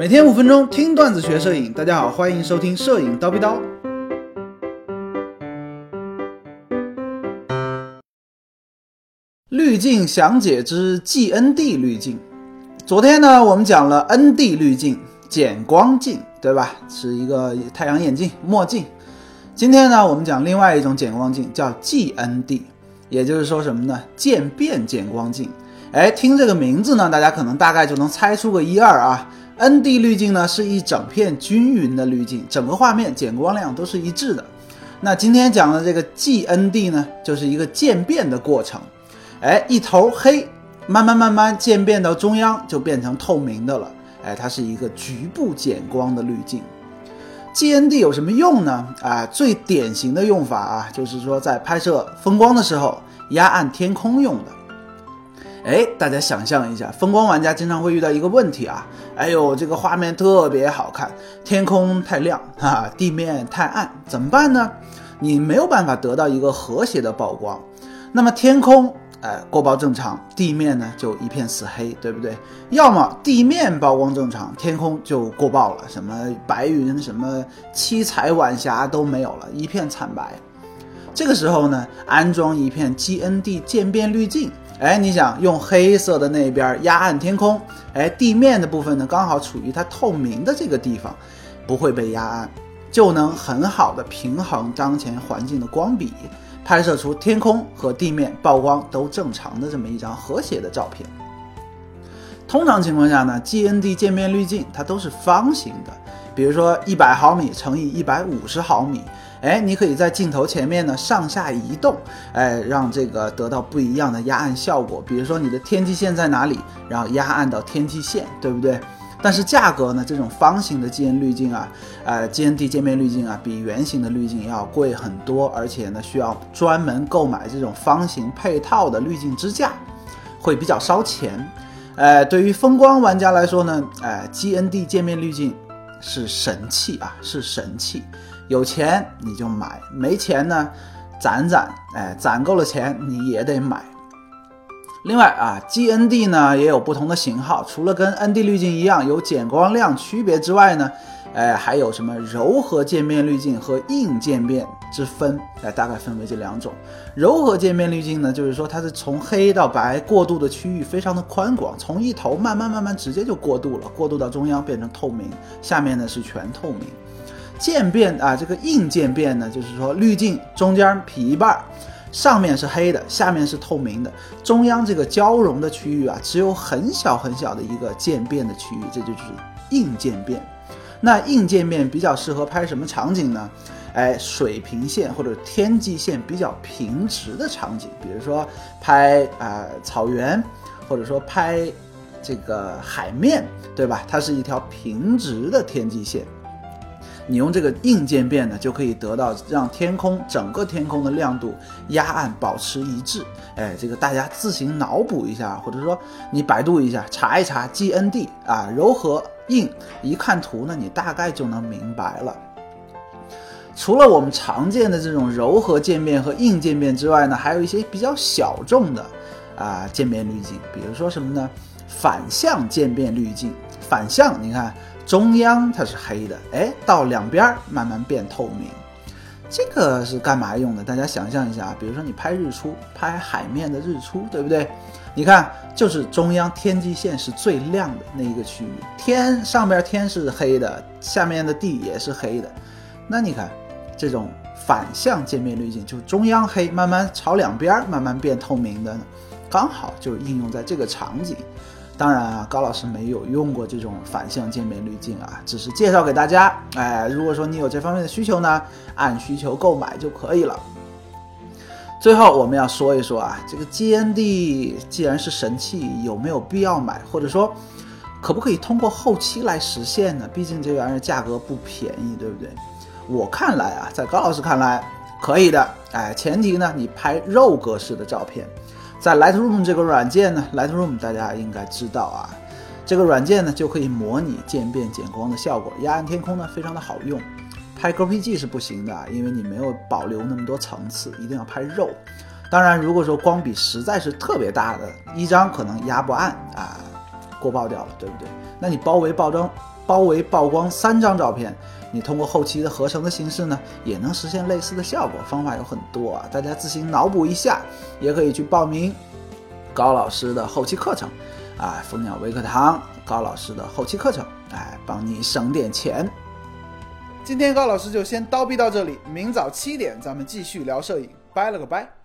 每天五分钟听段子学摄影，大家好，欢迎收听摄影叨逼叨。滤镜详解之 GND 滤镜。昨天呢，我们讲了 ND 滤镜，减光镜，对吧？是一个太阳眼镜、墨镜。今天呢，我们讲另外一种减光镜，叫 GND，也就是说什么呢？渐变减光镜。哎，听这个名字呢，大家可能大概就能猜出个一二啊。ND 滤镜呢是一整片均匀的滤镜，整个画面减光量都是一致的。那今天讲的这个 GND 呢，就是一个渐变的过程。哎，一头黑，慢慢慢慢渐变到中央就变成透明的了。哎，它是一个局部减光的滤镜。GND 有什么用呢？啊，最典型的用法啊，就是说在拍摄风光的时候，压暗天空用的。哎，大家想象一下，风光玩家经常会遇到一个问题啊，哎呦，这个画面特别好看，天空太亮啊，地面太暗，怎么办呢？你没有办法得到一个和谐的曝光。那么天空，哎，过曝正常，地面呢就一片死黑，对不对？要么地面曝光正常，天空就过曝了，什么白云、什么七彩晚霞都没有了，一片惨白。这个时候呢，安装一片 GND 渐变滤镜。哎，你想用黑色的那边压暗天空，哎，地面的部分呢刚好处于它透明的这个地方，不会被压暗，就能很好的平衡当前环境的光比，拍摄出天空和地面曝光都正常的这么一张和谐的照片。通常情况下呢，GND 渐变滤镜它都是方形的，比如说一百毫米乘以一百五十毫米。哎，你可以在镜头前面呢上下移动，哎，让这个得到不一样的压暗效果。比如说你的天际线在哪里，然后压暗到天际线，对不对？但是价格呢，这种方形的 G N 滤镜啊，呃，G N D 渐变滤镜啊，比圆形的滤镜要贵很多，而且呢，需要专门购买这种方形配套的滤镜支架，会比较烧钱。呃，对于风光玩家来说呢，哎，G N D 渐变滤镜是神器啊，是神器。有钱你就买，没钱呢，攒攒，哎，攒够了钱你也得买。另外啊，GND 呢也有不同的型号，除了跟 ND 滤镜一样有减光量区别之外呢，哎，还有什么柔和渐变滤镜和硬渐变之分，哎，大概分为这两种。柔和渐变滤镜呢，就是说它是从黑到白过渡的区域非常的宽广，从一头慢慢慢慢直接就过渡了，过渡到中央变成透明，下面呢是全透明。渐变啊，这个硬渐变呢，就是说滤镜中间劈一半，上面是黑的，下面是透明的，中央这个交融的区域啊，只有很小很小的一个渐变的区域，这就是硬渐变。那硬渐变比较适合拍什么场景呢？哎，水平线或者天际线比较平直的场景，比如说拍啊草原，或者说拍这个海面，对吧？它是一条平直的天际线。你用这个硬渐变呢，就可以得到让天空整个天空的亮度压暗保持一致。哎，这个大家自行脑补一下，或者说你百度一下查一查 GND 啊，柔和硬，一看图呢，你大概就能明白了。除了我们常见的这种柔和渐变和硬渐变之外呢，还有一些比较小众的啊渐变滤镜，比如说什么呢？反向渐变滤镜，反向，你看。中央它是黑的，哎，到两边慢慢变透明，这个是干嘛用的？大家想象一下啊，比如说你拍日出，拍海面的日出，对不对？你看，就是中央天际线是最亮的那一个区域，天上边天是黑的，下面的地也是黑的，那你看这种反向渐变滤镜，就是中央黑，慢慢朝两边慢慢变透明的，刚好就是应用在这个场景。当然啊，高老师没有用过这种反向渐变滤镜啊，只是介绍给大家。哎，如果说你有这方面的需求呢，按需求购买就可以了。最后我们要说一说啊，这个 GND 既然是神器，有没有必要买？或者说，可不可以通过后期来实现呢？毕竟这玩意儿价格不便宜，对不对？我看来啊，在高老师看来，可以的。哎，前提呢，你拍 RAW 格式的照片。在 Lightroom 这个软件呢，Lightroom 大家应该知道啊，这个软件呢就可以模拟渐变减光的效果，压暗天空呢非常的好用。拍 GPG 是不行的，因为你没有保留那么多层次，一定要拍肉。当然，如果说光比实在是特别大的一张，可能压不暗啊，过曝掉了，对不对？那你包围包装、包围曝光三张照片，你通过后期的合成的形式呢，也能实现类似的效果。方法有很多啊，大家自行脑补一下，也可以去报名高老师的后期课程，啊，蜂鸟微课堂高老师的后期课程，哎，帮你省点钱。今天高老师就先叨逼到这里，明早七点咱们继续聊摄影，拜了个拜。